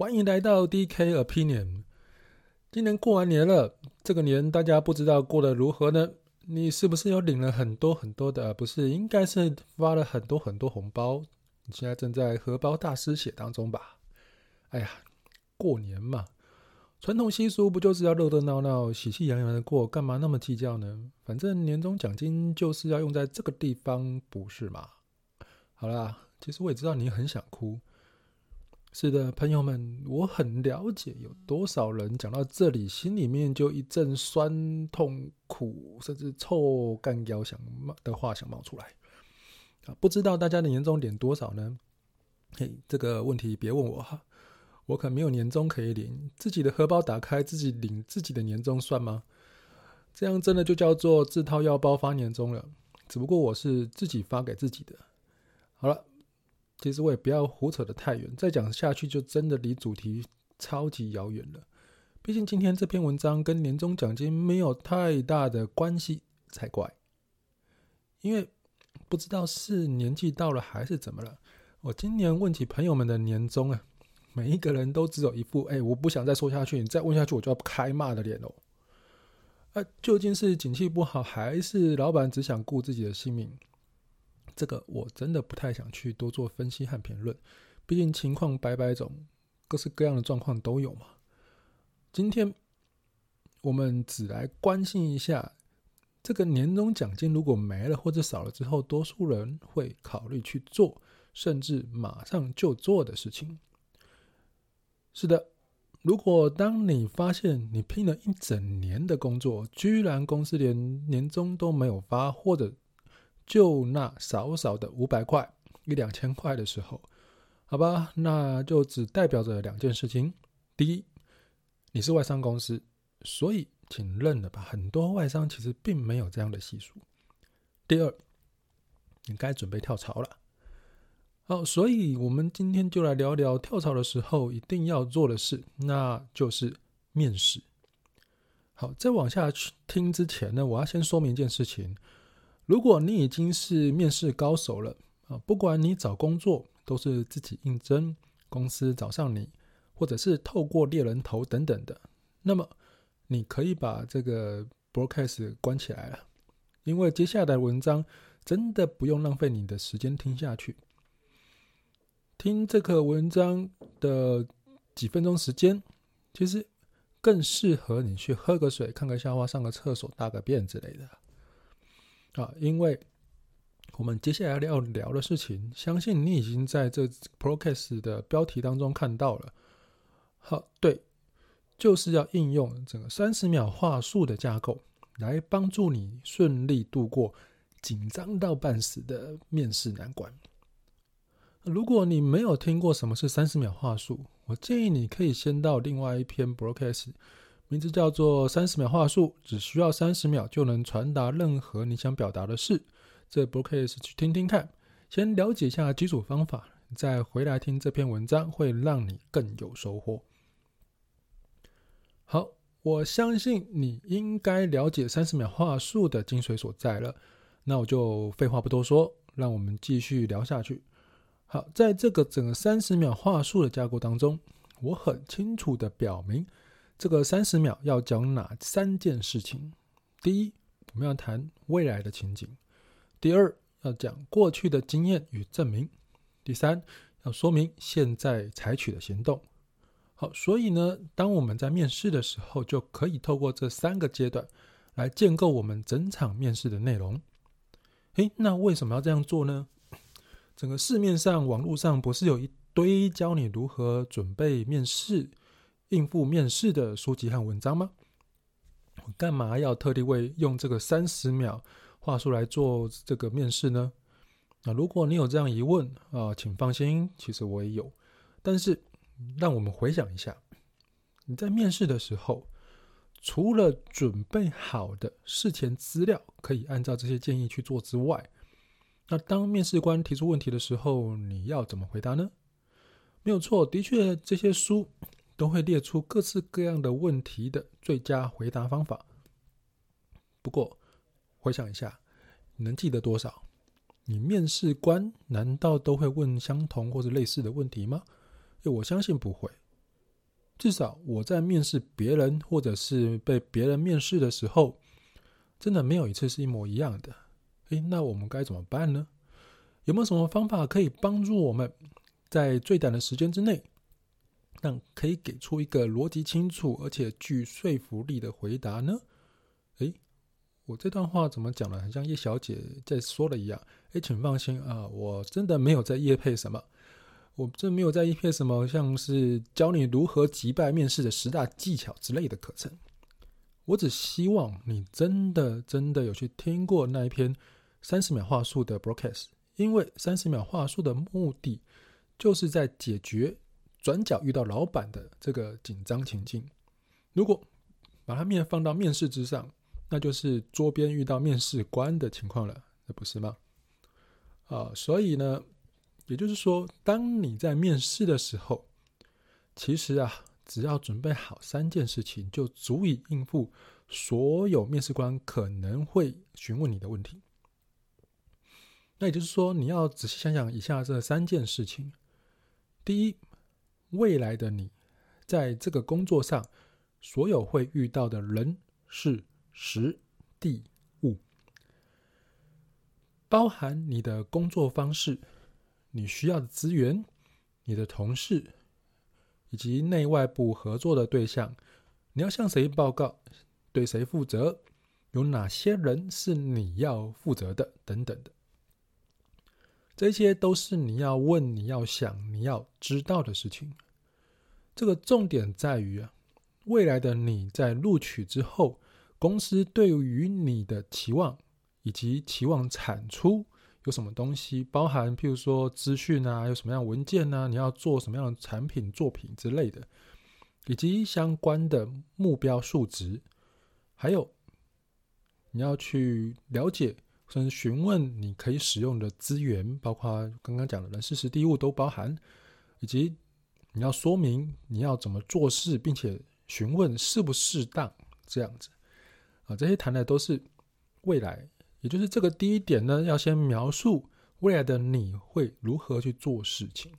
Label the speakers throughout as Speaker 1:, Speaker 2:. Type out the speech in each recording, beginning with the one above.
Speaker 1: 欢迎来到 DK Opinion。今年过完年了，这个年大家不知道过得如何呢？你是不是有领了很多很多的？不是，应该是发了很多很多红包。你现在正在荷包大失血当中吧？哎呀，过年嘛，传统习俗不就是要热热闹闹、喜气洋洋的过？干嘛那么计较呢？反正年终奖金就是要用在这个地方，不是吗？好啦，其实我也知道你很想哭。是的，朋友们，我很了解有多少人讲到这里，心里面就一阵酸痛苦，甚至臭干譙想冒的话想冒出来啊！不知道大家的年终领多少呢？嘿，这个问题别问我哈，我可没有年终可以领，自己的荷包打开，自己领自己的年终算吗？这样真的就叫做自掏腰包发年终了，只不过我是自己发给自己的。好了。其实我也不要胡扯的太远，再讲下去就真的离主题超级遥远了。毕竟今天这篇文章跟年终奖金没有太大的关系才怪。因为不知道是年纪到了还是怎么了，我今年问起朋友们的年终啊，每一个人都只有一副“哎，我不想再说下去，你再问下去我就要开骂的脸哦。”啊，究竟是景气不好，还是老板只想顾自己的性命？这个我真的不太想去多做分析和评论，毕竟情况百百种，各式各样的状况都有嘛。今天我们只来关心一下这个年终奖金如果没了或者少了之后，多数人会考虑去做，甚至马上就做的事情。是的，如果当你发现你拼了一整年的工作，居然公司连年终都没有发，或者就那少少的五百块、一两千块的时候，好吧，那就只代表着两件事情：第一，你是外商公司，所以请认了吧，很多外商其实并没有这样的习俗；第二，你该准备跳槽了。好，所以我们今天就来聊聊跳槽的时候一定要做的事，那就是面试。好，在往下去听之前呢，我要先说明一件事情。如果你已经是面试高手了啊，不管你找工作都是自己应征，公司找上你，或者是透过猎人头等等的，那么你可以把这个 broadcast 关起来了，因为接下来的文章真的不用浪费你的时间听下去。听这个文章的几分钟时间，其实更适合你去喝个水、看个笑话、上个厕所、大个便之类的。啊，因为我们接下来要聊的事情，相信你已经在这 podcast 的标题当中看到了。好，对，就是要应用整个三十秒话术的架构，来帮助你顺利度过紧张到半死的面试难关。如果你没有听过什么是三十秒话术，我建议你可以先到另外一篇 broadcast。名字叫做三十秒话术，只需要三十秒就能传达任何你想表达的事。这不可以是去听听看，先了解一下基础方法，再回来听这篇文章，会让你更有收获。好，我相信你应该了解三十秒话术的精髓所在了。那我就废话不多说，让我们继续聊下去。好，在这个整个三十秒话术的架构当中，我很清楚的表明。这个三十秒要讲哪三件事情？第一，我们要谈未来的情景；第二，要讲过去的经验与证明；第三，要说明现在采取的行动。好，所以呢，当我们在面试的时候，就可以透过这三个阶段来建构我们整场面试的内容。诶，那为什么要这样做呢？整个市面上、网络上不是有一堆教你如何准备面试？应付面试的书籍和文章吗？我干嘛要特地为用这个三十秒话术来做这个面试呢？啊，如果你有这样疑问啊，请放心，其实我也有。但是，让我们回想一下，你在面试的时候，除了准备好的事前资料可以按照这些建议去做之外，那当面试官提出问题的时候，你要怎么回答呢？没有错，的确这些书。都会列出各式各样的问题的最佳回答方法。不过，回想一下，你能记得多少？你面试官难道都会问相同或者类似的问题吗？我相信不会。至少我在面试别人或者是被别人面试的时候，真的没有一次是一模一样的。诶，那我们该怎么办呢？有没有什么方法可以帮助我们在最短的时间之内，但可以给出一个逻辑清楚而且具说服力的回答呢？诶，我这段话怎么讲的，很像叶小姐在说的一样。诶，请放心啊，我真的没有在业配什么。我这没有在一篇什么像是教你如何击败面试的十大技巧之类的课程，我只希望你真的真的有去听过那一篇三十秒话术的 broadcast，因为三十秒话术的目的就是在解决转角遇到老板的这个紧张情境。如果把它面放到面试之上，那就是桌边遇到面试官的情况了，那不是吗？啊，所以呢。也就是说，当你在面试的时候，其实啊，只要准备好三件事情，就足以应付所有面试官可能会询问你的问题。那也就是说，你要仔细想想以下这三件事情：第一，未来的你在这个工作上所有会遇到的人、事、时、地、物，包含你的工作方式。你需要的资源，你的同事，以及内外部合作的对象，你要向谁报告，对谁负责，有哪些人是你要负责的，等等的，这些都是你要问、你要想、你要知道的事情。这个重点在于啊，未来的你在录取之后，公司对于你的期望以及期望产出。有什么东西包含，譬如说资讯啊，有什么样文件啊，你要做什么样的产品作品之类的，以及相关的目标数值，还有你要去了解，甚至询问你可以使用的资源，包括刚刚讲的人事实地物都包含，以及你要说明你要怎么做事，并且询问适不适当这样子啊，这些谈的都是未来。也就是这个第一点呢，要先描述未来的你会如何去做事情。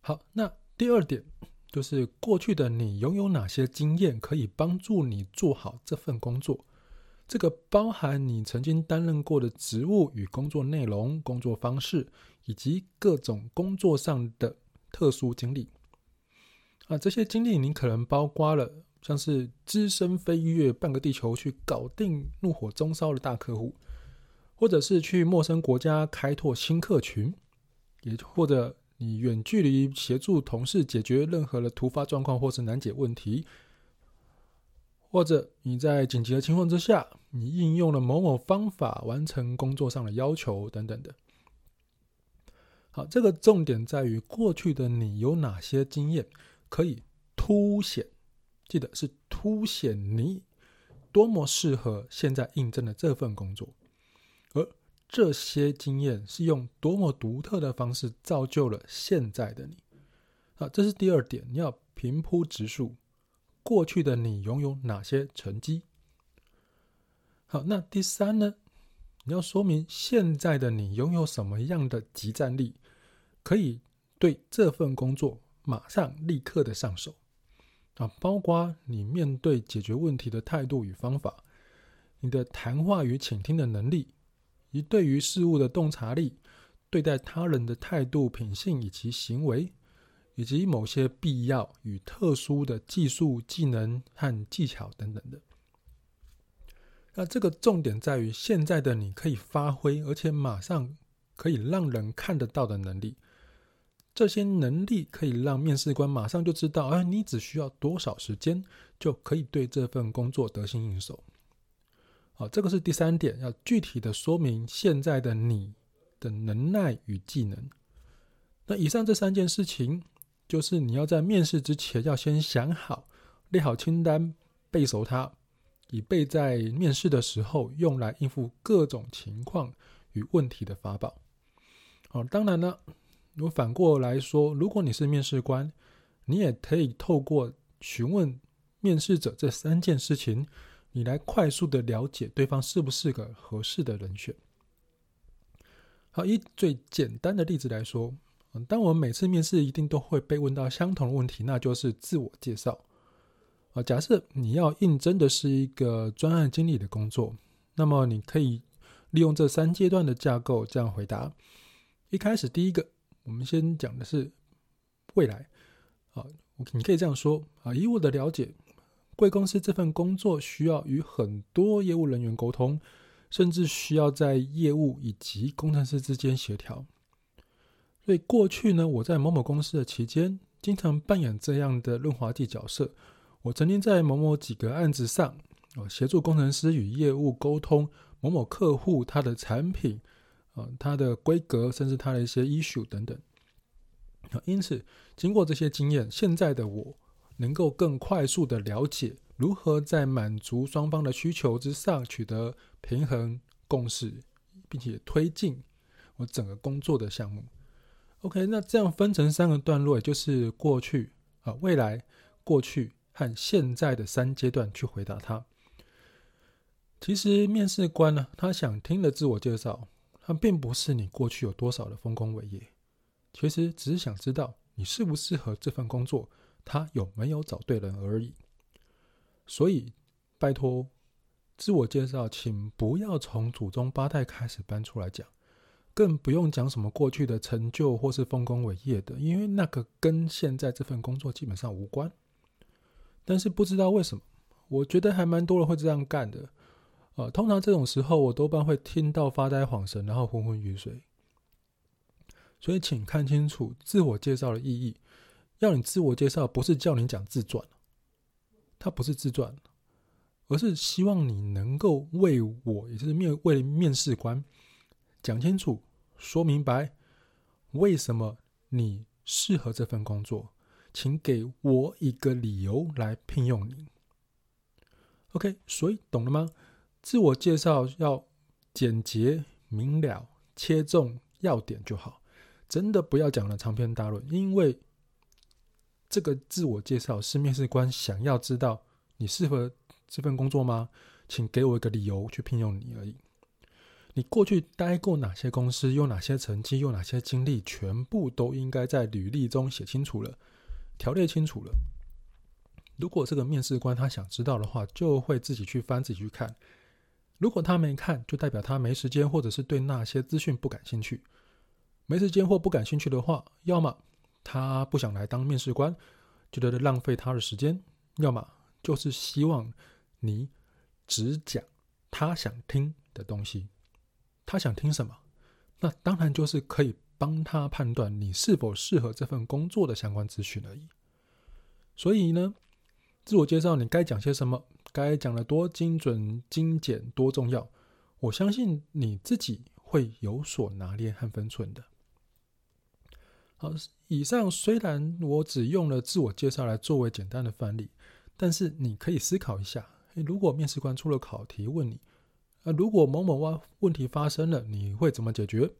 Speaker 1: 好，那第二点就是过去的你拥有哪些经验可以帮助你做好这份工作？这个包含你曾经担任过的职务与工作内容、工作方式，以及各种工作上的特殊经历。啊，这些经历你可能包括了。像是只身飞越半个地球去搞定怒火中烧的大客户，或者是去陌生国家开拓新客群，也或者你远距离协助同事解决任何的突发状况或是难解问题，或者你在紧急的情况之下，你应用了某某方法完成工作上的要求等等的。好，这个重点在于过去的你有哪些经验可以凸显。记得是凸显你多么适合现在应征的这份工作，而这些经验是用多么独特的方式造就了现在的你。啊，这是第二点，你要平铺直述过去的你拥有哪些成绩。好，那第三呢？你要说明现在的你拥有什么样的即战力，可以对这份工作马上立刻的上手。啊，包括你面对解决问题的态度与方法，你的谈话与倾听的能力，以及对于事物的洞察力，对待他人的态度、品性以及行为，以及某些必要与特殊的技术、技能和技巧等等的。那这个重点在于，现在的你可以发挥，而且马上可以让人看得到的能力。这些能力可以让面试官马上就知道，哎，你只需要多少时间就可以对这份工作得心应手。好，这个是第三点，要具体的说明现在的你的能耐与技能。那以上这三件事情，就是你要在面试之前要先想好，列好清单，背熟它，以备在面试的时候用来应付各种情况与问题的法宝。好，当然呢。我反过来说，如果你是面试官，你也可以透过询问面试者这三件事情，你来快速的了解对方是不是个合适的人选。好，以最简单的例子来说，但我们每次面试一定都会被问到相同的问题，那就是自我介绍。啊，假设你要应征的是一个专案经理的工作，那么你可以利用这三阶段的架构这样回答。一开始第一个，我们先讲的是未来。啊，你可以这样说啊，以我的了解，贵公司这份工作需要与很多业务人员沟通，甚至需要在业务以及工程师之间协调。所以过去呢，我在某某公司的期间，经常扮演这样的润滑剂角色。我曾经在某某几个案子上，哦，协助工程师与业务沟通某某客户他的产品，啊，他的规格，甚至他的一些 issue 等等。因此，经过这些经验，现在的我能够更快速的了解如何在满足双方的需求之上取得平衡共识，并且推进我整个工作的项目。OK，那这样分成三个段落，也就是过去啊、未来、过去和现在的三阶段去回答他。其实面试官呢，他想听的自我介绍，他并不是你过去有多少的丰功伟业，其实只是想知道你适不适合这份工作，他有没有找对人而已。所以，拜托，自我介绍，请不要从祖宗八代开始搬出来讲。更不用讲什么过去的成就或是丰功伟业的，因为那个跟现在这份工作基本上无关。但是不知道为什么，我觉得还蛮多人会这样干的。呃，通常这种时候，我多半会听到发呆恍神，然后昏昏欲睡。所以，请看清楚自我介绍的意义。要你自我介绍，不是叫你讲自传，它不是自传，而是希望你能够为我，也就是面为面试官讲清楚。说明白为什么你适合这份工作，请给我一个理由来聘用你。OK，所以懂了吗？自我介绍要简洁明了，切中要点就好。真的不要讲了长篇大论，因为这个自我介绍是面试官想要知道你适合这份工作吗？请给我一个理由去聘用你而已。你过去待过哪些公司，有哪些成绩，有哪些经历，全部都应该在履历中写清楚了，条列清楚了。如果这个面试官他想知道的话，就会自己去翻，自己去看。如果他没看，就代表他没时间，或者是对那些资讯不感兴趣。没时间或不感兴趣的话，要么他不想来当面试官，觉得浪费他的时间；要么就是希望你只讲他想听的东西。他想听什么？那当然就是可以帮他判断你是否适合这份工作的相关资讯而已。所以呢，自我介绍你该讲些什么，该讲的多精准、精简、多重要，我相信你自己会有所拿捏和分寸的。好，以上虽然我只用了自我介绍来作为简单的范例，但是你可以思考一下：如果面试官出了考题问你，那如果某某问问题发生了，你会怎么解决？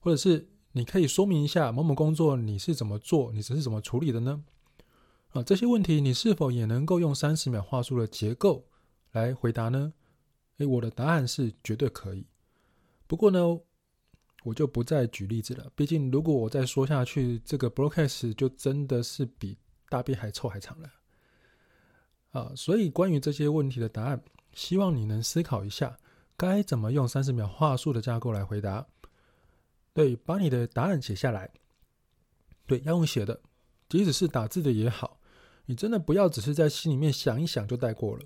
Speaker 1: 或者是你可以说明一下某某工作你是怎么做，你只是怎么处理的呢？啊，这些问题你是否也能够用三十秒话术的结构来回答呢？诶，我的答案是绝对可以。不过呢，我就不再举例子了。毕竟如果我再说下去，这个 broadcast 就真的是比大便还臭还长了。啊，所以关于这些问题的答案。希望你能思考一下，该怎么用三十秒话术的架构来回答。对，把你的答案写下来。对，要用写的，即使是打字的也好。你真的不要只是在心里面想一想就带过了。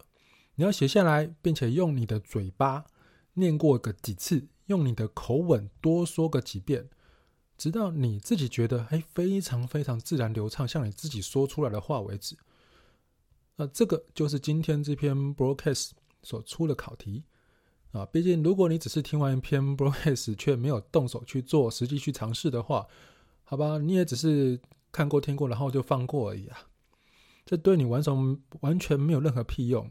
Speaker 1: 你要写下来，并且用你的嘴巴念过个几次，用你的口吻多说个几遍，直到你自己觉得哎，非常非常自然流畅，像你自己说出来的话为止。那这个就是今天这篇 broadcast 所出的考题啊，毕竟如果你只是听完一篇 broadcast 却没有动手去做，实际去尝试的话，好吧，你也只是看过听过，然后就放过而已啊，这对你完全完全没有任何屁用。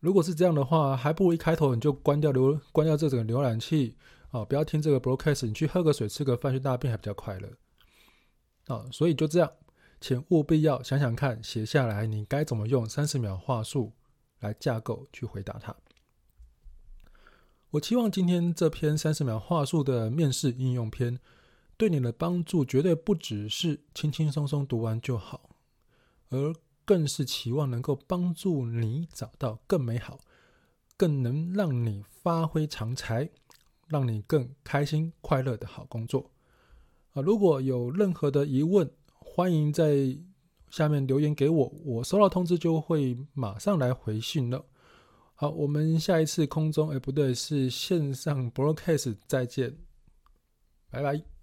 Speaker 1: 如果是这样的话，还不如一开头你就关掉浏关掉这整个浏览器啊，不要听这个 broadcast，你去喝个水、吃个饭、去大便还比较快乐啊。所以就这样，请务必要想想看，写下来你该怎么用三十秒话术。来架构去回答他。我期望今天这篇三十秒话术的面试应用篇，对你的帮助绝对不只是轻轻松松读完就好，而更是期望能够帮助你找到更美好、更能让你发挥长才、让你更开心快乐的好工作。啊，如果有任何的疑问，欢迎在下面留言给我，我收到通知就会马上来回信了。好，我们下一次空中，哎，不对，是线上 broadcast 再见，拜拜。